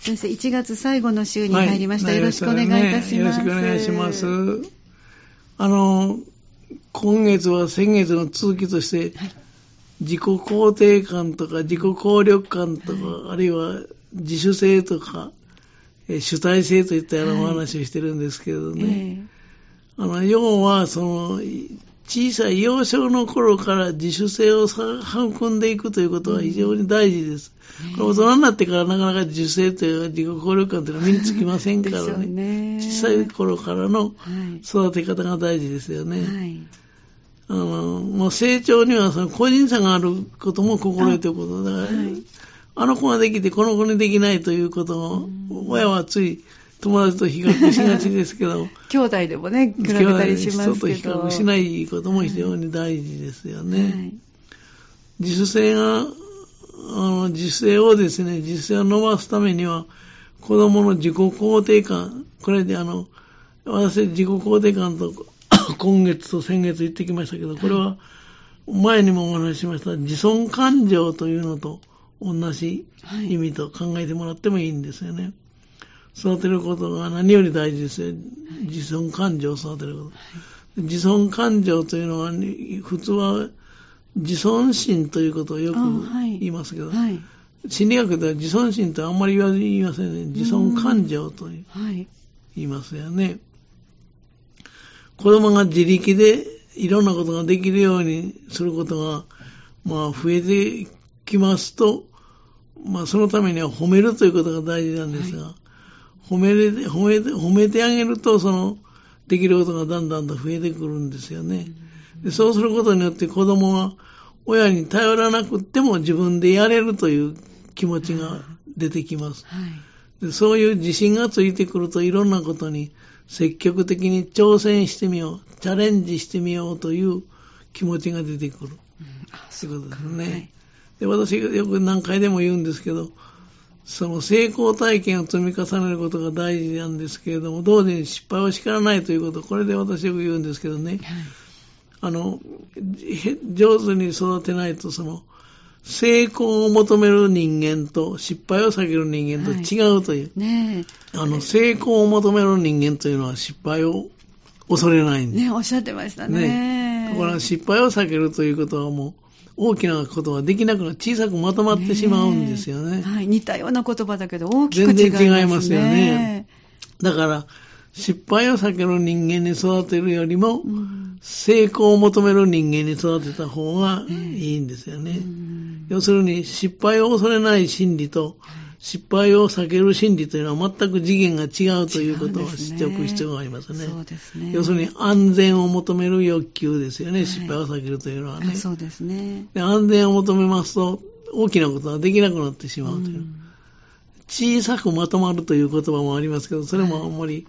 先生、1月最後の週に入りました。はい、よろしくお願いいたします、ね。よろしくお願いします。あの、今月は先月の続きとして、はい、自己肯定感とか自己効力感とか、はい、あるいは自主性とか、主体性といったようなお話をしてるんですけどね。あの、要は、その、小さい幼少の頃から自主性を育んでいくということは非常に大事です。うん、大人になってからなかなか自主性というか自己効力感というのは身につきませんからね。ね小さい頃からの育て方が大事ですよね。はい、あのもう成長にはその個人差があることも心得ておくことだから、はい、あの子ができてこの子にできないということを、親はつい友達と比較しがちですけど。兄弟でもね、比べたりしますけど。人と比較しないことも非常に大事ですよね。はい、自主性が、あの、自主性をですね、自主性を伸ばすためには、子供の自己肯定感、これであの、私自己肯定感と 今月と先月言ってきましたけど、これは前にもお話ししました自尊感情というのと同じ意味と考えてもらってもいいんですよね。育てることが何より大事ですよ。自尊感情を育てること。自尊感情というのは、普通は自尊心ということをよく言いますけど、はい、心理学では自尊心ってあんまり言いませんね。自尊感情と言いますよね。子供が自力でいろんなことができるようにすることが、まあ、増えてきますと、まあ、そのためには褒めるということが大事なんですが、はい褒めれ褒めて、褒めてあげると、その、できることがだんだんと増えてくるんですよね。でそうすることによって子供は親に頼らなくっても自分でやれるという気持ちが出てきます。でそういう自信がついてくるといろんなことに積極的に挑戦してみよう、チャレンジしてみようという気持ちが出てくる。うん、そういうことですね。はい、で私よく何回でも言うんですけど、その成功体験を積み重ねることが大事なんですけれども、同時に失敗を叱らないということ、これで私よく言うんですけどね、はい、あの、上手に育てないと、その、成功を求める人間と失敗を避ける人間と違うという。はい、ねあの、成功を求める人間というのは失敗を恐れないんです。ね、おっしゃってましたね。ね。だから失敗を避けるということはもう、大きなことができなくな小さくまとまってしまうんですよね。はい、似たような言葉だけど大きく違いますね。全然違いますよね。だから、失敗を避ける人間に育てるよりも、うん、成功を求める人間に育てた方がいいんですよね。うん、要するに、失敗を恐れない心理と、失敗を避ける心理というのは全く次元が違うということを知っておく必要がありますね。そうですね。要するに安全を求める欲求ですよね、はい、失敗を避けるというのはね。そうですねで。安全を求めますと、大きなことができなくなってしまうという。うん、小さくまとまるという言葉もありますけど、それもあんまり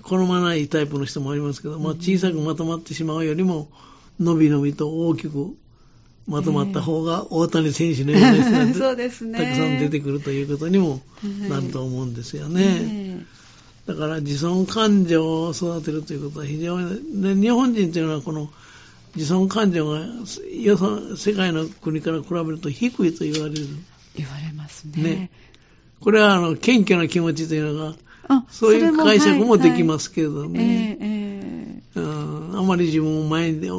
好まないタイプの人もありますけど、まあ、小さくまとまってしまうよりも、のびのびと大きくまとまった方が大谷選手のような人が、たくさん出てくるということにもなると思うんですよね。だから自尊感情を育てるということは非常に、で日本人というのはこの自尊感情がよそ世界の国から比べると低いと言われる。言われますね。ねこれはあの謙虚な気持ちというのが、そういう解釈もできますけどね。えーえーうん、あまり自分を前に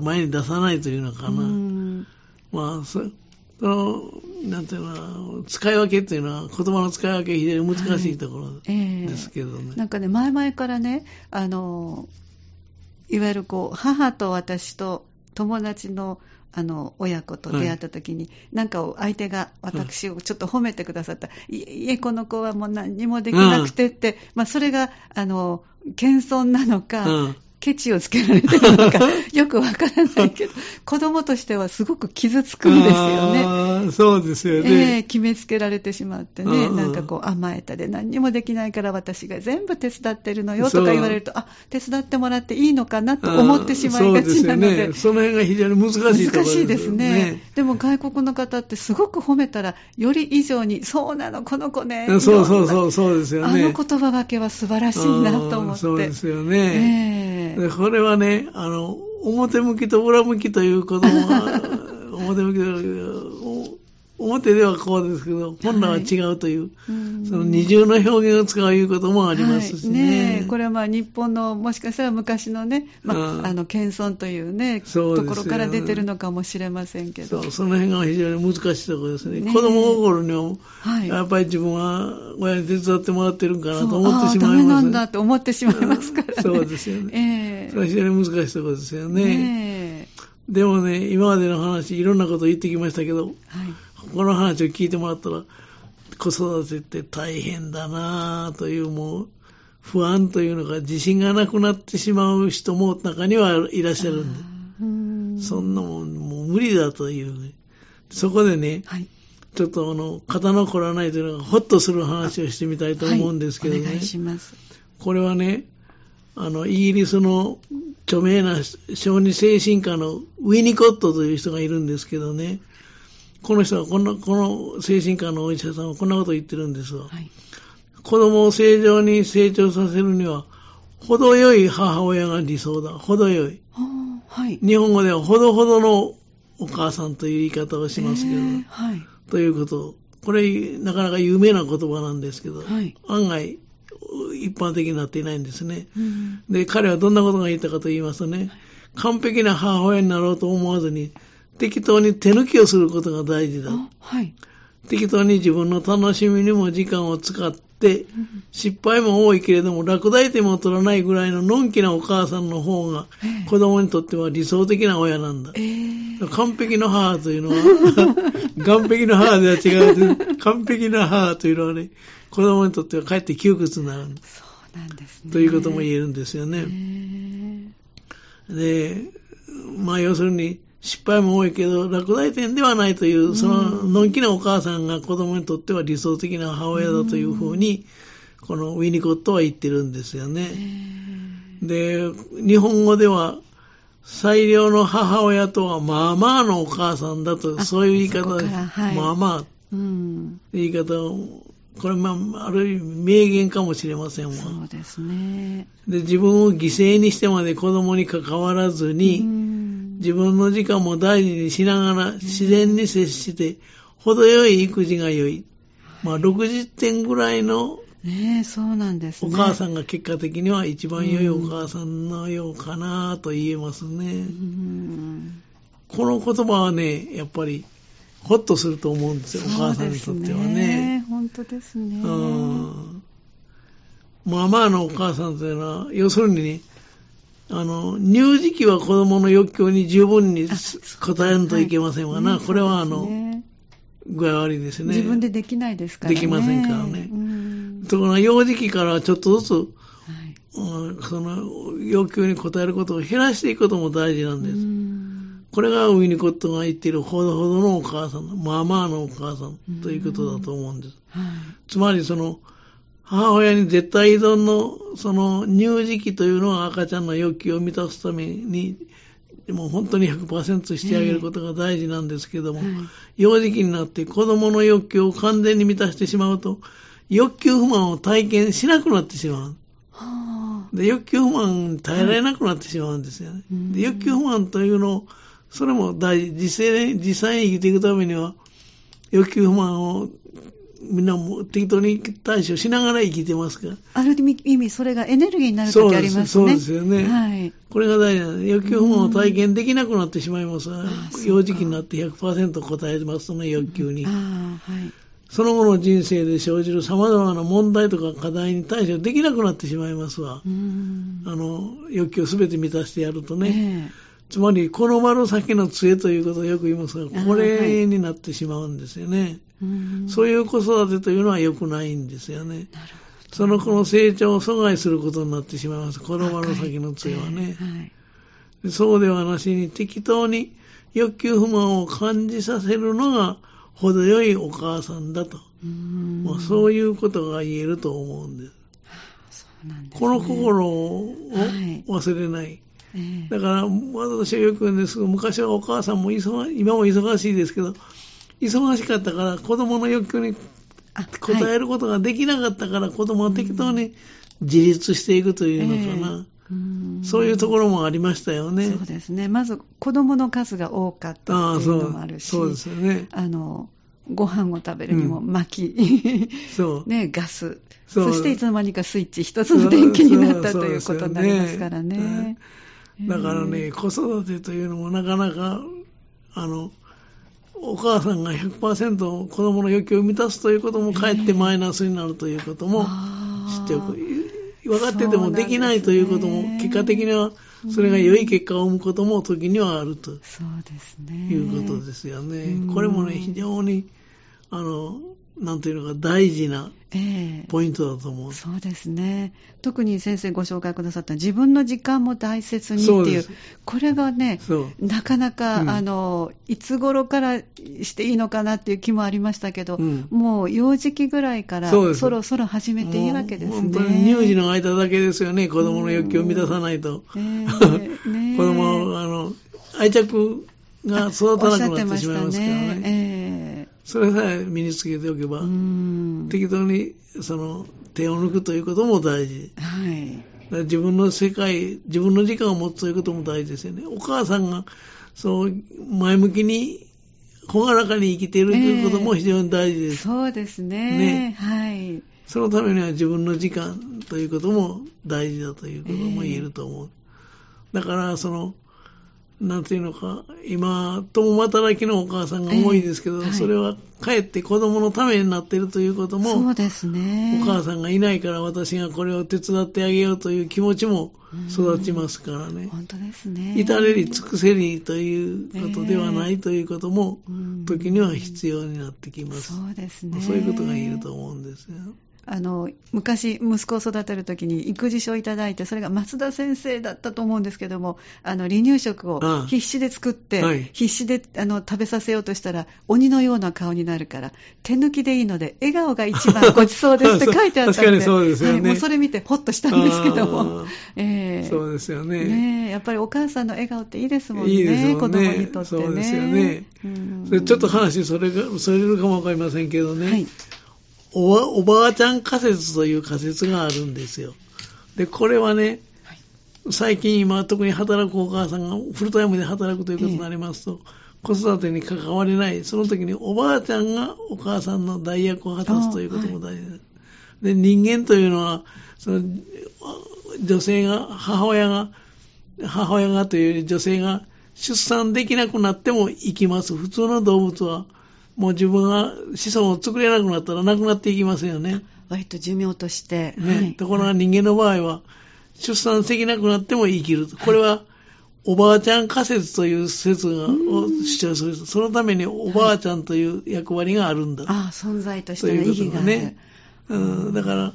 前に出さないというのかな。まあ、そその、なんていうの使い分けっていうのは、言葉の使い分け非常に難しいところですけどね。はいえー、なんかね、前々からね、あの、いわゆるこう、母と私と友達のあの親子と出会った時に、はい、なんか相手が私をちょっと褒めてくださった、はい、いえ、この子はもう何にもできなくてって、うん、まあ、それがあの謙遜なのか、うん、ケチをつけられてるのか、よくわからないけど、子供としてはすごく傷つくんですよね。そうですよね。えー、決めつけられてしまってね、なんかこう甘えたで何にもできないから私が全部手伝ってるのよとか言われると、あ、手伝ってもらっていいのかなと思ってしまいがちなので。そでね、その辺が非常に難しいね、難しいですね。でも外国の方ってすごく褒めたら、より以上に、そうなの、この子ね。そうそうそう、そうですよね。あの言葉分けは素晴らしいなと思って。そうですよね。えー、これはね、あの、表向きと裏向きということは、表向きと表ではこうですけど、本来は違うという、はいその二重の表現を使ういうこともありますしはいね。えこれはまあ日本のもしかしたら昔のね、まあ、うんあの謙遜というねところから出てるのかもしれませんけど。そう、その辺が非常に難しいところですね。ね子供心には、はいやっぱり自分は親に手伝ってもらってるんかなと思ってしまいます。なんだって思ってしまいますからね。そうですよね。ええそれは非常に難しいところですよね。ねでもね、今までの話、いろんなこと言ってきましたけど、えはい。この話を聞いてもらったら、子育てって大変だなぁという、もう、不安というのが自信がなくなってしまう人も中にはいらっしゃるんで、うんそんなもんもう無理だという、そこでね、はい。ちょっとあの、肩の凝らないというのが、ほっとする話をしてみたいと思うんですけどね。はいお願いします。これはね、あの、イギリスの著名な小児精神科のウィニコットという人がいるんですけどね、この人はこんな、この精神科のお医者さんはこんなことを言ってるんですわ。はい。子供を正常に成長させるには、程よい母親が理想だ。程よい。はい。日本語ではほどほどのお母さんという言い方をしますけど、ええはい。ということ。これ、なかなか有名な言葉なんですけど、はい案外、一般的になっていないんですね。うんで、彼はどんなことが言ったかと言いますとね、完璧な母親になろうと思わずに、適当に手抜きをすることが大事だ。あはい。適当に自分の楽しみにも時間を使って、失敗も多いけれども、落第点も取らないぐらいののんきなお母さんの方がええ、子供にとっては理想的な親なんだ。ええ完璧の母というのは、完璧の母では違う。完璧な母というのはね、子供にとってはかえって窮屈になる。そうなんですね。ということも言えるんですよえね。えで、まあ要するに、失敗も多いけど、落第点ではないという、その、のんきなお母さんが子供にとっては理想的な母親だというふうに、このウィニコットは言ってるんですよえね。えで、日本語では、最良の母親とは、まあまあのお母さんだと、あそういう言い方です。まあまあ、うん。言い方を、これ、まあ、ある意味名言かもしれませんわ。そうですね。で、自分を犠牲にしてまで子供に関わらずに、うん自分の時間も大事にしながら自然に接して、程よい育児が良い。まあ、60点ぐらいのねえ、そうなんですね。お母さんが結果的には一番良いお母さんのようかなと言えますね。うんこの言葉はね、やっぱり、ほっとすると思うんですよ、お母さんにとってはね。本当ですね。うん。まあまあのお母さんというのは、要するにね、あの、乳児期は子供の欲求に十分に応えんといけませんわな。はいこれはあの、具合悪いですね。自分でできないですからね。できませんからねうんところが幼児期からちょっとずつ、はいうんその要求に応えることを減らしていくことも大事なんです。うんこれがウィニコットが言っているほどほどのお母さん、まあまあのお母さんということだと思うんです。はいつまりその、母親に絶対依存の、その乳児期というのは赤ちゃんの欲求を満たすために、もう本当に100%してあげることが大事なんですけども、はい幼児期になって子供の欲求を完全に満たしてしまうと、欲求不満を体験しなくなってしまう。はあで、欲求不満に耐えられなくなってしまうんですよね。うんで欲求不満というのを、それも大事。実際に生きていくためには、欲求不満をみんなも適当に対処しながら生きてますから。ある意味、それがエネルギーになる時ありますね。そうですよねはい。これが大事なんです。欲求不満を体験できなくなってしまいます。幼児期になって100%答えますとね、欲求にあ。あ、はい。その後の人生で生じる様々な問題とか課題に対処できなくなってしまいますわう。ん。あの、欲求をすべて満たしてやるとね。ねつまり、この丸先の杖ということをよく言いますが、あこれになってしまうんですよね。え。うんそういう子育てというのは良くないんですよね。その子の成長を阻害することになってしまいます。こほど。の丸先の杖はね。はい。そうではなしに適当に欲求不満を感じさせるのが程よいお母さんだと。うんまあ、そういうことが言えると思うんです。ですねこの心をはい忘れない。ええだから、私はよく言うんですが、昔はお母さんも忙今も忙しいですけど、忙しかったから子供の欲求にあ応えることができなかったから、子供は適当に自立していくというのかな。ええうんそういうところもありましたよね。そうですね。まず子供の数が多かったっていうのもあるし、そうですよね。あのご飯を食べるにも薪、そう。ね、ガスそそうしていつの間にかスイッチ一つの電気になったということになりますからね。ねだからね、子育てというのもなかなか、あの、お母さんが100%子供の欲求を満たすということもかえってマイナスになるということも知っておく。分かっててもできないということも、結果的にはそれが良い結果を生むことも時にはあると。いうことですよねうん。これもね、非常に、あの、なんていうのか大事なええポイントだと思う。そうですね。特に先生ご紹介くださった自分の時間も大切にっていうこれがね。なかなか、うんあの、いつ頃からしていいのかなっていう気もありましたけど、うんもう幼児期ぐらいからそろそろ始めていいわけですね。本当に乳児の間だけですよね、子供の欲求を満たさないと。ええ ねえ子供は、あの、愛着が育たなくなってしまいますからね。えそれさえ身につけておけば、適当に、その、手を抜くということも大事。はい。自分の世界、自分の時間を持つということも大事ですよね。お母さんが、そう、前向きに、ほがらかに生きているということも非常に大事です。そうですね。ねはい。そのためには自分の時間ということも大事だということも言えると思う。だから、その、なんていうのか、今、共働きのお母さんが多いですけど、ええはいそれはかえって子供のためになっているということも、そうですね。お母さんがいないから私がこれを手伝ってあげようという気持ちも育ちますからね。本当ですね。至れり尽くせりということではないということも、うん時には必要になってきます。そうですね。そういうことが言えると思うんですよ。あの昔、息子を育てるときに育児書をいただいて、それが松田先生だったと思うんですけども、あの離乳食を必死で作って、はい。必死であの食べさせようとしたら、鬼のような顔になるから、手抜きでいいので、笑顔が一番 ごちそうですって書いてあったんで、確かにそうですよね。はい、もうそれ見て、ほっとしたんですけどあも。あ、ええ。そうですよね。ねえやっぱりお母さんの笑顔っていいですもんね、いいね。子供にとってね。そうですよね。うん。それちょっと話それが、それるかもわかりませんけどね、はいおば、おばあちゃん仮説という仮説があるんですよ。で、これはね、最近今特に働くお母さんがフルタイムで働くということになりますと、子育てに関われない、その時におばあちゃんがお母さんの代役を果たすということも大事です。で、人間というのは、その、女性が、母親が、母親がというより女性が出産できなくなっても生きます。普通の動物は、もう自分が子孫を作れなくなったら亡くなっていきますよね。割と寿命として。ねはいところが人間の場合は、出産できなくなっても生きると。これは、おばあちゃん仮説という説がを主張する。そのためにおばあちゃんという役割があるんだ。ああ、存在としての意義。がね。うん、だから、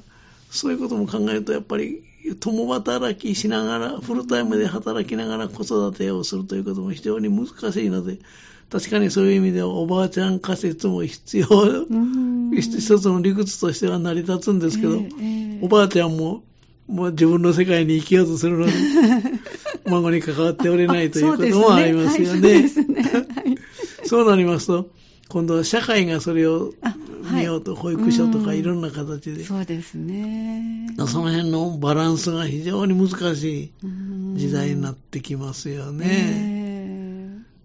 そういうことも考えると、やっぱり、共働きしながら、フルタイムで働きながら子育てをするということも非常に難しいので、確かにそういう意味ではおばあちゃん仮説も必要、うん。一つの理屈としては成り立つんですけど、ええええ。おばあちゃんも、もう自分の世界に生きようとするのに、孫に関わっておれないということもありますよね。はいそうなりますと、今度は社会がそれを見ようと、保育所とかうん。いろんな形で、そうですね。その辺のバランスが非常に難しうんい時代になってきますよね。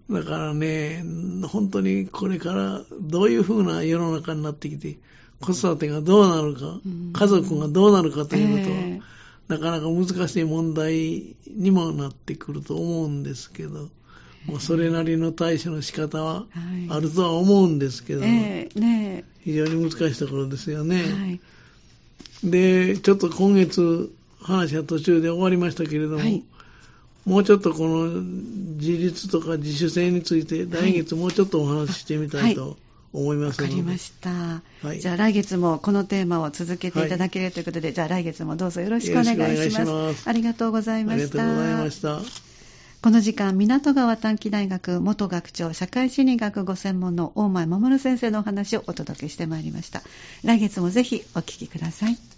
ねだからね、本当にこれからどういうふうな世の中になってきて、子育てがどうなるかうん、家族がどうなるかということは、えなかなか難しい問題にもなってくると思うんですけど、もうそれなりの対処の仕方ははい。あるとは思うんですけど、ええね非常に難しいところですよえね。はい。で、ちょっと今月話は途中で終わりましたけれども、はいもうちょっとこの自立とか自主性について来月もうちょっとお話ししてみたいと思いまわすので、かりました。はいじゃあ来月もこのテーマを続けていただけるということで、じゃあ来月もどうぞよろしくお願いします。ますありがとうございあましりがとうございたま。した。この時間、港川短期大学元学長、社会心理学ご専門の大前守先生のお話をお届けしてまいりました。来月もぜひお聞きください。